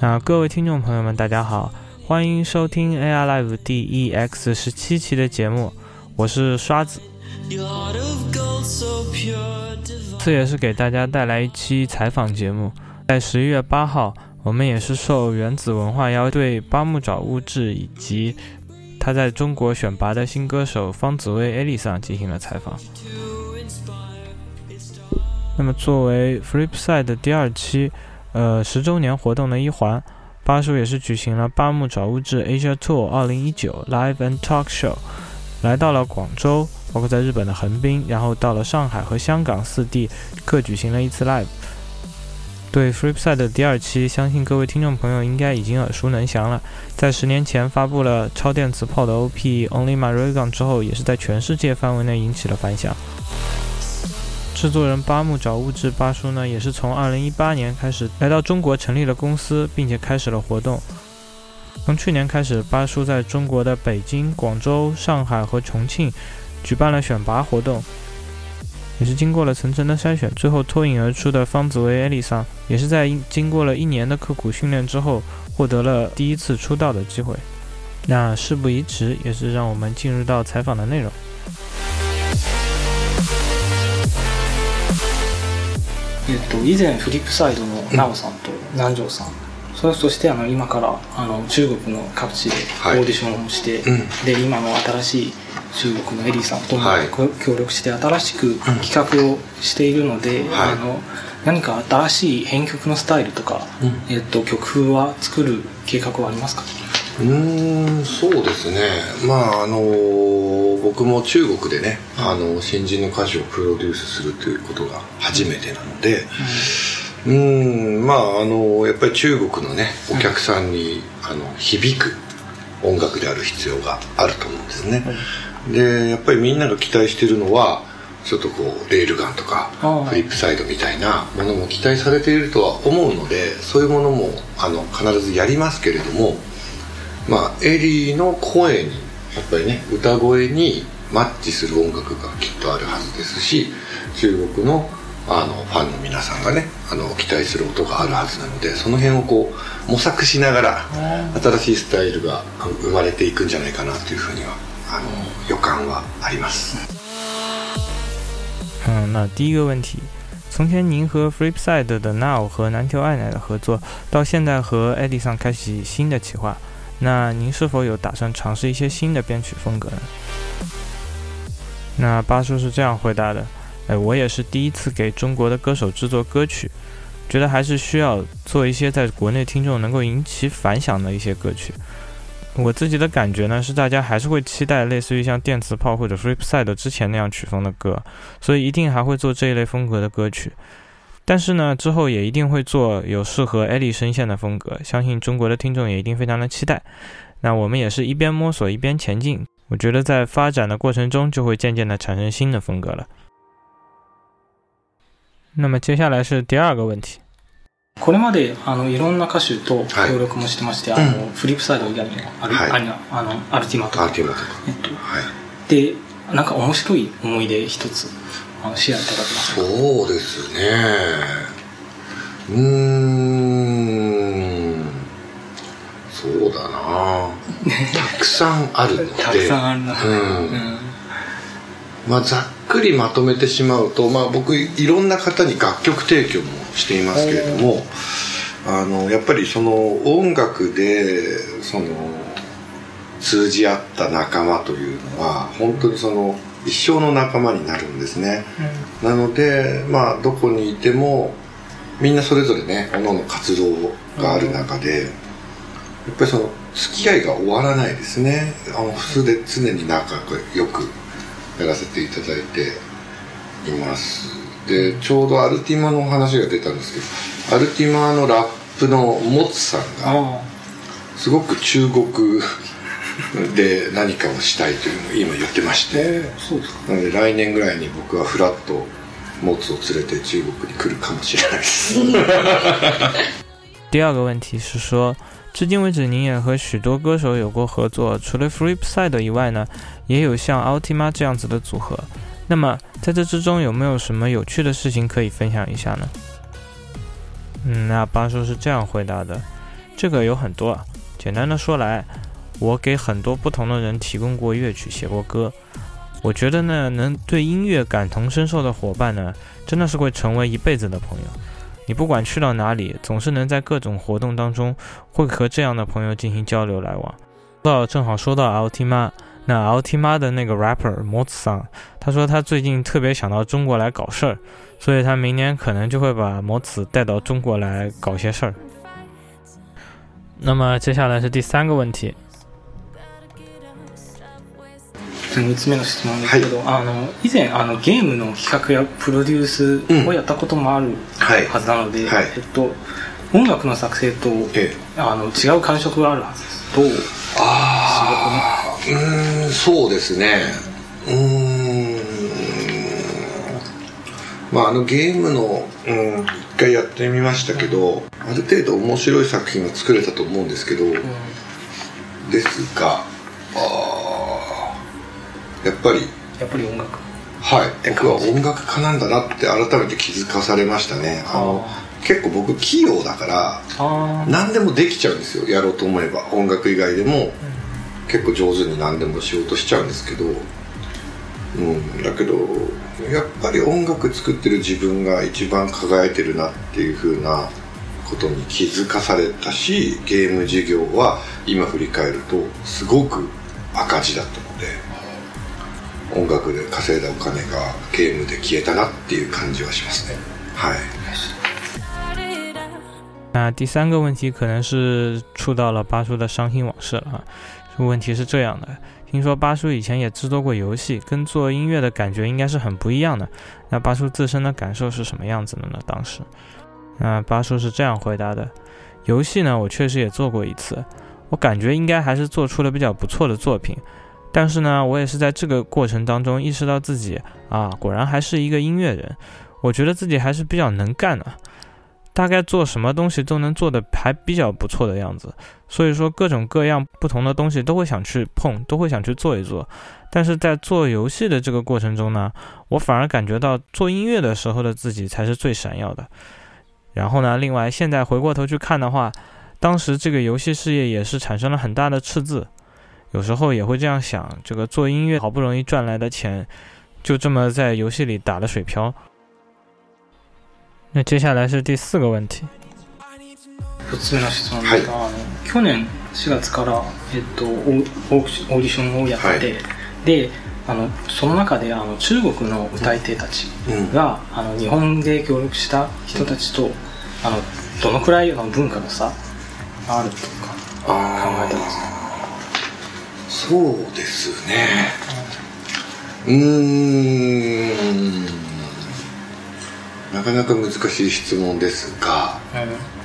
啊，各位听众朋友们，大家好，欢迎收听 AI Live DEX 十七期的节目，我是刷子。这也是给大家带来一期采访节目，在十一月八号，我们也是受原子文化邀对八木沼物质以及他在中国选拔的新歌手方紫薇 Alison 进行了采访。那么，作为 Flipside 的第二期。呃，十周年活动的一环，巴叔也是举行了八木找物志 Asia Tour 二零一九 Live and Talk Show，来到了广州，包括在日本的横滨，然后到了上海和香港四地，各举行了一次 Live。对 Free Side 的第二期，相信各位听众朋友应该已经耳熟能详了。在十年前发布了超电磁炮的 OP Only My r e g u n 之后，也是在全世界范围内引起了反响。制作人八木找物质八叔呢，也是从二零一八年开始来到中国，成立了公司，并且开始了活动。从去年开始，八叔在中国的北京、广州、上海和重庆举办了选拔活动，也是经过了层层的筛选，最后脱颖而出的方子薇艾丽桑，也是在经过了一年的刻苦训练之后，获得了第一次出道的机会。那事不宜迟，也是让我们进入到采访的内容。えっと、以前フリップサイドの奈緒さんと南條さん、そしてあの今からあの中国の各地でオーディションをして、はいうん、で今の新しい中国のエリーさんとも協力して新しく企画をしているので、はい、あの何か新しい編曲のスタイルとか、うん、えっと、曲風は作る計画はありますかうんそうですねまああの僕も中国でねあの新人の歌手をプロデュースするということが初めてなので、うん、うんまああのやっぱり中国のねお客さんに、あの響く音楽である必要があると思うんですね、でやっぱりみんなが期待してるのはちょっとこうレールガンとかフリップサイドみたいなものも期待されているとは思うのでそういうものもあの必ずやりますけれどもまあ、エリーの声にやっぱりね歌声にマッチする音楽がきっとあるはずですし中国のあのファンの皆さんがねあの期待する音があるはずなのでその辺をこう模索しながら新しいスタイルが生まれていくんじゃないかなというふうにはあの予感はあります。嗯，那第一个问题，从前您和 Flipside 的 Now 和南条爱乃的合作，到现在和 Edison 开启新的企划。那您是否有打算尝试一些新的编曲风格呢？那巴叔是这样回答的：“哎，我也是第一次给中国的歌手制作歌曲，觉得还是需要做一些在国内听众能够引起反响的一些歌曲。我自己的感觉呢，是大家还是会期待类似于像电磁炮或者 f r e p s i d e 之前那样曲风的歌，所以一定还会做这一类风格的歌曲。”但是呢，之后也一定会做有适合 Ellie 声线的风格，相信中国的听众也一定非常的期待。那我们也是一边摸索一边前进，我觉得在发展的过程中就会渐渐的产生新的风格了。那么接下来是第二个问题。これまであのいろんな歌手と協力もしてまして、あのフリップサイドのアルアルティマとか、えっと、でなんか面白い思い出一つ。あの視野に高くなそうですねうんそうだなたくさんあるので たくさんあるな、うん、うんまあ、ざっくりまとめてしまうと、まあ、僕いろんな方に楽曲提供もしていますけれどもあのやっぱりその音楽でその通じ合った仲間というのは本当にその一生の仲間になるんですね、うん、なのでまあどこにいてもみんなそれぞれね各々活動がある中で、うん、やっぱりその付き合いが終わらないですねあの通で常に仲良くやらせていただいていますでちょうどアルティマの話が出たんですけどアルティマのラップのモツさんがすごく中国で何かをしたいというの今言ってまして、なので来年ぐらいに僕はフラットモツを連れて中国に来るかもしれないです。第二个问题是说，至今为止您也和许多歌手有过合作，除了 Free Side 以外呢，也有像 Altima 这样子的组合。那么在这之中有没有什么有趣的事情可以分享一下呢？嗯，那巴叔是这样回答的，这个有很多，简单的说来。我给很多不同的人提供过乐曲，写过歌。我觉得呢，能对音乐感同身受的伙伴呢，真的是会成为一辈子的朋友。你不管去到哪里，总是能在各种活动当中会和这样的朋友进行交流来往。到正好说到 Altima，那 Altima 的那个 rapper 摩子桑，他说他最近特别想到中国来搞事儿，所以他明年可能就会把摩子带到中国来搞些事儿。那么接下来是第三个问题。3つ目の質問ですけど、はい、あの以前あのゲームの企画やプロデュースをやったこともあるはずなので、うんはいはい、えっと、音楽の作成と、ええ、あの違う感触があるはずですどうああうんそうですねうんまああのゲームの、うん、一回やってみましたけど、ある程度面白い作品は作れたと思うんですけど、うん、ですがやっぱりやっぱり音楽はい僕は音楽家なんだなって改めて気づかされましたねあの結構僕器用だから何でもできちゃうんですよやろうと思えば音楽以外でも、結構上手に何でも仕事しちゃうんですけどうんだけどやっぱり音楽作ってる自分が一番輝いてるなっていう風なことに気づかされたしゲーム事業は今振り返るとすごく赤字だった音楽で稼いだお金がゲームで消えたなっていう感じはしますね。はい。那第三个问题可能是触到了巴叔的伤心往事了啊。问题是这样的：听说巴叔以前也制作过游戏，跟做音乐的感觉应该是很不一样的。那巴叔自身的感受是什么样子的呢？当时，那巴叔是这样回答的：游戏呢，我确实也做过一次，我感觉应该还是做出了比较不错的作品。但是呢，我也是在这个过程当中意识到自己啊，果然还是一个音乐人。我觉得自己还是比较能干的，大概做什么东西都能做的还比较不错的样子。所以说，各种各样不同的东西都会想去碰，都会想去做一做。但是在做游戏的这个过程中呢，我反而感觉到做音乐的时候的自己才是最闪耀的。然后呢，另外现在回过头去看的话，当时这个游戏事业也是产生了很大的赤字。有时候也会这样想：这个做音乐好不容易赚来的钱，就这么在游戏里打了水漂。那接下来是第四个问题。一つ目の質問が、去年4月から、えっと、オーディションをやって、であのその中であの中国の歌い手たちが、あの日本で協力した人たちと、あのどのくらいの文化の差があるとか考えてますかそうですねうんなかなか難しい質問ですが、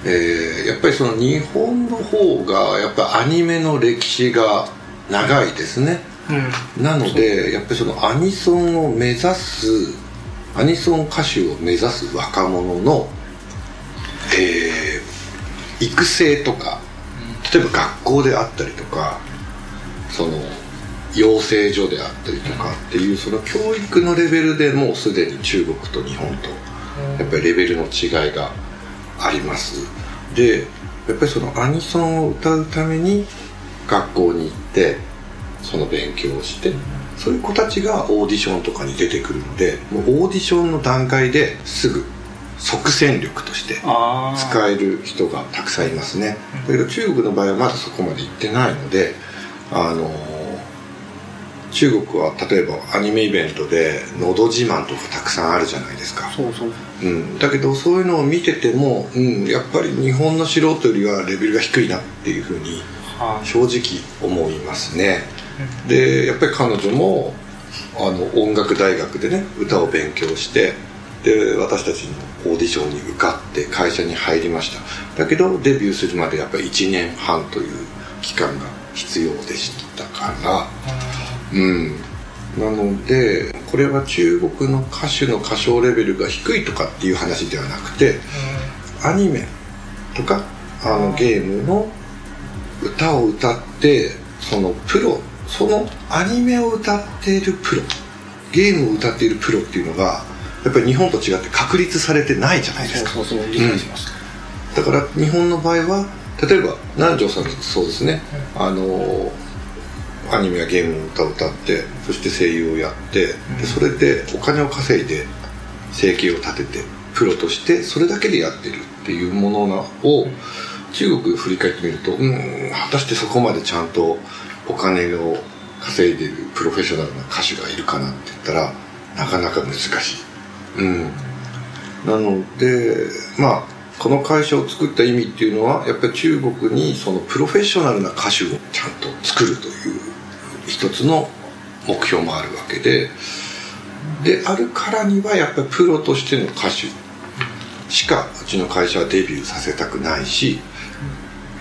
えー、やっぱりその日本の方がやっぱアニメの歴史が長いですね、うん、なのでやっぱりそのアニソンを目指すアニソン歌手を目指す若者の、えー、育成とか例えば学校であったりとかその養成所であったりとかっていうその教育のレベルでもうすでに中国と日本とやっぱりレベルの違いがありますでやっぱりそのアニソンを歌うために学校に行ってその勉強をしてそういう子たちがオーディションとかに出てくるのでもうオーディションの段階ですぐ即戦力として使える人がたくさんいますねだけど中国の場合はまだそこまで行ってないのであの中国は例えばアニメイベントで「のど自慢」とかたくさんあるじゃないですかうん、だけどそういうのを見てても、うん、やっぱり日本の素人よりはレベルが低いなっていうふうに正直思いますね、でやっぱり彼女もあの音楽大学でね歌を勉強してで私たちのオーディションに受かって会社に入りましただけどデビューするまでやっぱり1年半という期間が必要でしたから、うんなのでこれは中国の歌手の歌唱レベルが低いとかっていう話ではなくて、アニメとかあのゲームの歌を歌ってそのプロそのアニメを歌っているプロゲームを歌っているプロっていうのがやっぱり日本と違って確立されてないじゃないですか。だから日本の場合は例えば南條さんそうですね、あのアニメやゲームの歌を歌ってそして声優をやってでそれでお金を稼いで生計を立ててプロとしてそれだけでやってるっていうものを中国振り返ってみるとうん果たしてそこまでちゃんとお金を稼いでるプロフェッショナルな歌手がいるかなって言ったらなかなか難しい。うん、なのでまあこの会社を作った意味っていうのはやっぱり中国にそのプロフェッショナルな歌手をちゃんと作るという一つの目標もあるわけでであるからにはやっぱりプロとしての歌手しかうちの会社はデビューさせたくないし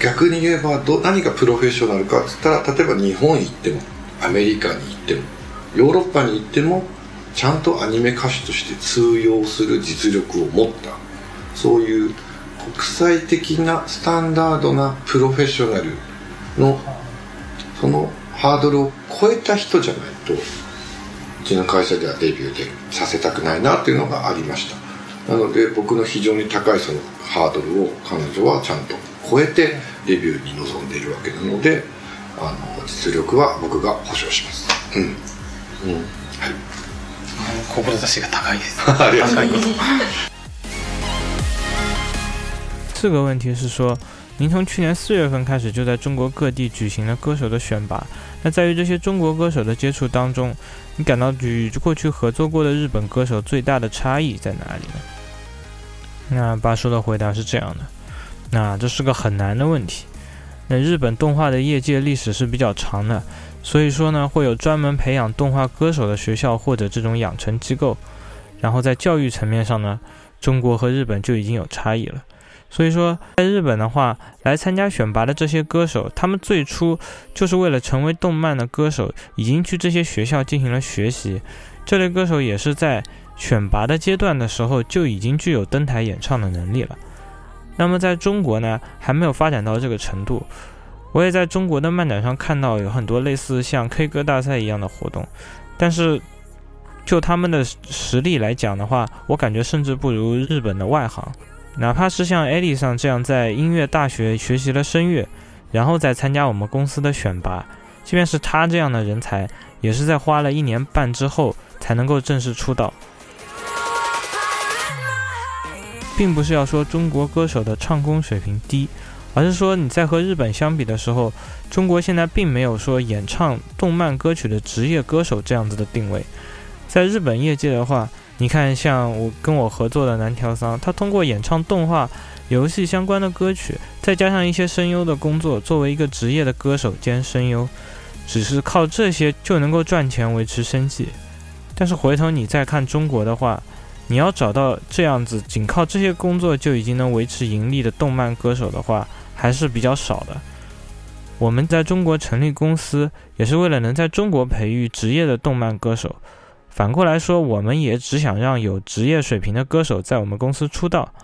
逆に言えばど何がプロフェッショナルかっつったら例えば日本行ってもアメリカに行ってもヨーロッパに行ってもちゃんとアニメ歌手として通用する実力を持ったそういう国際的なスタンダードなプロフェッショナルのそのハードルを超えた人じゃないとうちの会社ではデビューでさせたくないなっていうのがありましたなので僕の非常に高いそのハードルを彼女はちゃんと超えてデビューに臨んでいるわけなのであの実力は僕が保証しますうん、うん、はい志が高いです ありがとうございます 四个问题是说，您从去年四月份开始就在中国各地举行了歌手的选拔。那在于这些中国歌手的接触当中，你感到与过去合作过的日本歌手最大的差异在哪里呢？那八叔的回答是这样的：那这是个很难的问题。那日本动画的业界历史是比较长的，所以说呢会有专门培养动画歌手的学校或者这种养成机构。然后在教育层面上呢，中国和日本就已经有差异了。所以说，在日本的话，来参加选拔的这些歌手，他们最初就是为了成为动漫的歌手，已经去这些学校进行了学习。这类歌手也是在选拔的阶段的时候就已经具有登台演唱的能力了。那么在中国呢，还没有发展到这个程度。我也在中国的漫展上看到有很多类似像 K 歌大赛一样的活动，但是就他们的实力来讲的话，我感觉甚至不如日本的外行。哪怕是像艾丽上这样在音乐大学学习了声乐，然后再参加我们公司的选拔，即便是他这样的人才，也是在花了一年半之后才能够正式出道。并不是要说中国歌手的唱功水平低，而是说你在和日本相比的时候，中国现在并没有说演唱动漫歌曲的职业歌手这样子的定位。在日本业界的话。你看，像我跟我合作的南条桑，他通过演唱动画、游戏相关的歌曲，再加上一些声优的工作，作为一个职业的歌手兼声优，只是靠这些就能够赚钱维持生计。但是回头你再看中国的话，你要找到这样子仅靠这些工作就已经能维持盈利的动漫歌手的话，还是比较少的。我们在中国成立公司，也是为了能在中国培育职业的动漫歌手。反过来说，我们也只想让有职业水平的歌手在我们公司出道。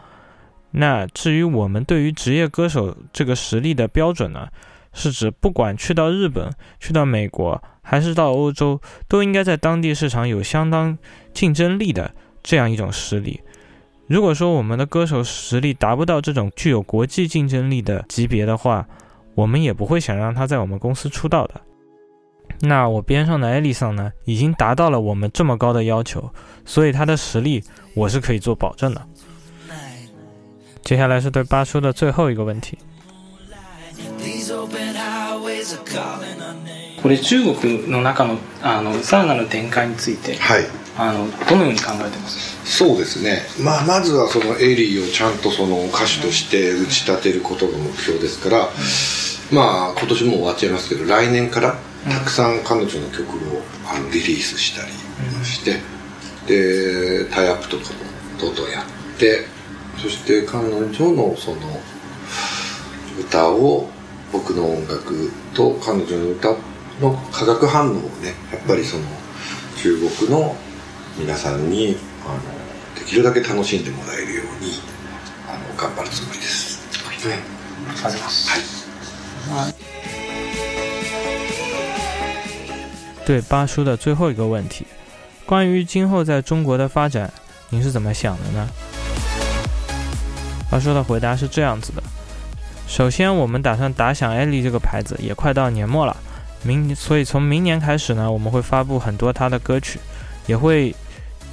那至于我们对于职业歌手这个实力的标准呢，是指不管去到日本、去到美国还是到欧洲，都应该在当地市场有相当竞争力的这样一种实力。如果说我们的歌手实力达不到这种具有国际竞争力的级别的话，我们也不会想让他在我们公司出道的。那我边上的艾丽桑呢，已经达到了我们这么高的要求，所以她的实力我是可以做保证的。接下来是对八叔的最后一个问题。我的这个会，能那个啊，那个萨纳展开について，是，啊，那个どのように考えてます？そうですね。まあまずはそのエリーをちゃんとその歌手として打ち立てることの目標ですから、まあ今年も終わっちゃいますけど来年から。たくさん彼女の曲をあのリリースしたりして、でタイアップとかもどんどんやってそして彼女のその歌を僕の音楽と彼女の歌の化学反応をねやっぱりその中国の皆さんにあのできるだけ楽しんでもらえるようにあの頑張るつもりです。はい、ありがとうございます。はい。はい对八叔的最后一个问题，关于今后在中国的发展，您是怎么想的呢？八叔的回答是这样子的：首先，我们打算打响艾力这个牌子，也快到年末了，明所以从明年开始呢，我们会发布很多他的歌曲，也会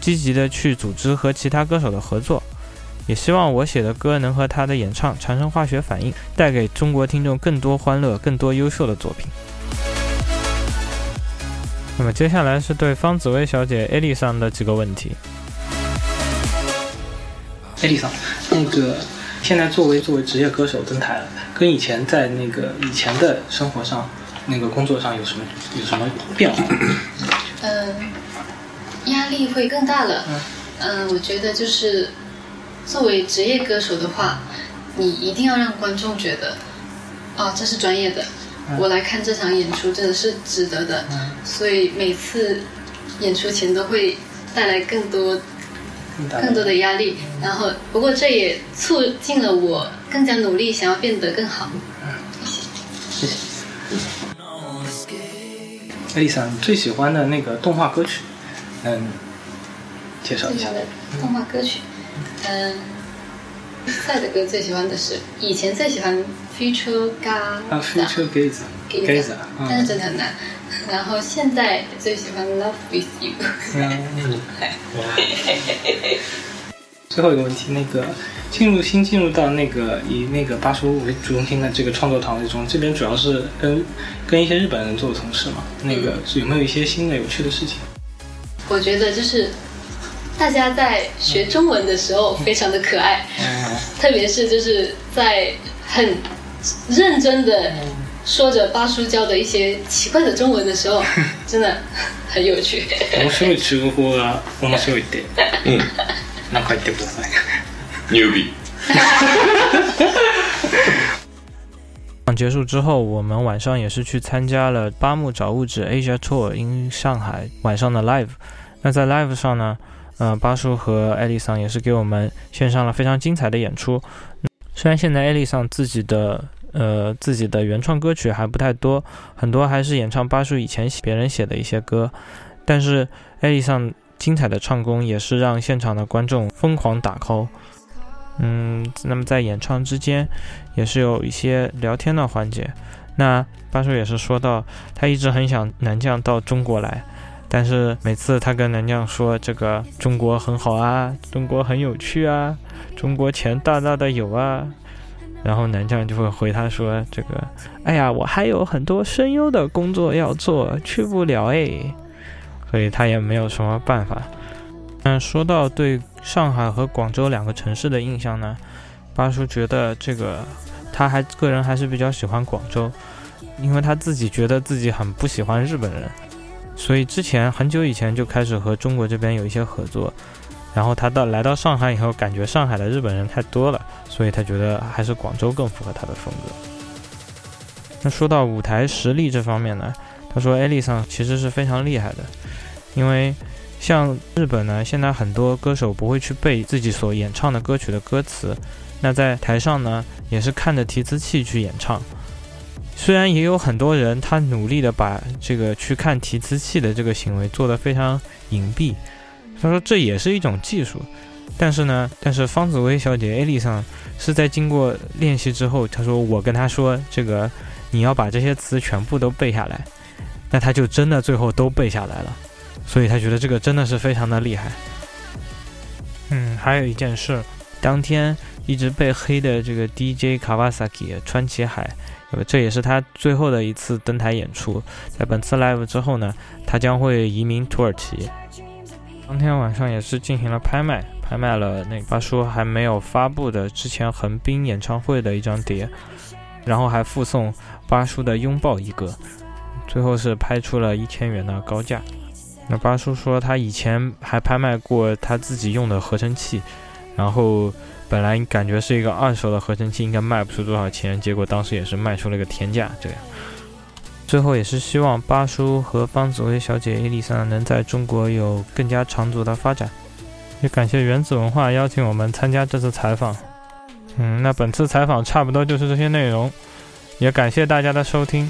积极的去组织和其他歌手的合作，也希望我写的歌能和他的演唱产生化学反应，带给中国听众更多欢乐、更多优秀的作品。那么接下来是对方紫薇小姐艾丽桑的几个问题。艾丽桑，那个现在作为作为职业歌手登台了，跟以前在那个以前的生活上那个工作上有什么有什么变化？嗯，压力会更大了。嗯，我觉得就是作为职业歌手的话，你一定要让观众觉得哦，这是专业的。我来看这场演出真的是值得的，所以每次演出前都会带来更多更多的压力，然后不过这也促进了我更加努力，想要变得更好。谢谢。Lisa，你最喜欢的那个动画歌曲，嗯，介绍一下。动画歌曲，嗯。比赛的歌最喜欢的是以前最喜欢 Future Gaze，啊 Future Gaze，Gaze，但是真的很难。然后现在最喜欢 Love With You。最后一个问题，那个进入新进入到那个以那个八叔为中心的这个创作团队中，这边主要是跟跟一些日本人做的同事嘛，那个有没有一些新的有趣的事情？我觉得就是。大家在学中文的时候非常的可爱，特别是就是在很认真的说着八叔教的一些奇怪的中文的时候，真的很有趣。中嗯，那快点播牛逼！讲结束之后，我们晚上也是去参加了八木找物质 Asia Tour in 上海晚上的 live。那在 live 上呢？嗯，巴叔和艾丽桑也是给我们献上了非常精彩的演出。虽然现在艾丽桑自己的呃自己的原创歌曲还不太多，很多还是演唱巴叔以前写别人写的一些歌，但是艾丽桑精彩的唱功也是让现场的观众疯狂打 call。嗯，那么在演唱之间，也是有一些聊天的环节。那巴叔也是说到，他一直很想南降到中国来。但是每次他跟男将说这个中国很好啊，中国很有趣啊，中国钱大大的有啊，然后男将就会回他说这个，哎呀，我还有很多声优的工作要做，去不了哎，所以他也没有什么办法。嗯，说到对上海和广州两个城市的印象呢，八叔觉得这个，他还个人还是比较喜欢广州，因为他自己觉得自己很不喜欢日本人。所以之前很久以前就开始和中国这边有一些合作，然后他到来到上海以后，感觉上海的日本人太多了，所以他觉得还是广州更符合他的风格。那说到舞台实力这方面呢，他说艾丽桑其实是非常厉害的，因为像日本呢，现在很多歌手不会去背自己所演唱的歌曲的歌词，那在台上呢也是看着提词器去演唱。虽然也有很多人，他努力的把这个去看提词器的这个行为做得非常隐蔽，他说这也是一种技术，但是呢，但是方紫薇小姐艾丽桑是在经过练习之后，她说我跟她说这个，你要把这些词全部都背下来，那她就真的最后都背下来了，所以她觉得这个真的是非常的厉害。嗯，还有一件事，当天。一直被黑的这个 DJ Kawasaki 川崎海，这也是他最后的一次登台演出。在本次 live 之后呢，他将会移民土耳其。当天晚上也是进行了拍卖，拍卖了那巴叔还没有发布的之前横滨演唱会的一张碟，然后还附送巴叔的拥抱一个，最后是拍出了一千元的高价。那巴叔说他以前还拍卖过他自己用的合成器，然后。本来感觉是一个二手的合成器，应该卖不出多少钱，结果当时也是卖出了个天价，这样。最后也是希望巴叔和方子薇小姐伊丽莎能在中国有更加长足的发展，也感谢原子文化邀请我们参加这次采访。嗯，那本次采访差不多就是这些内容，也感谢大家的收听。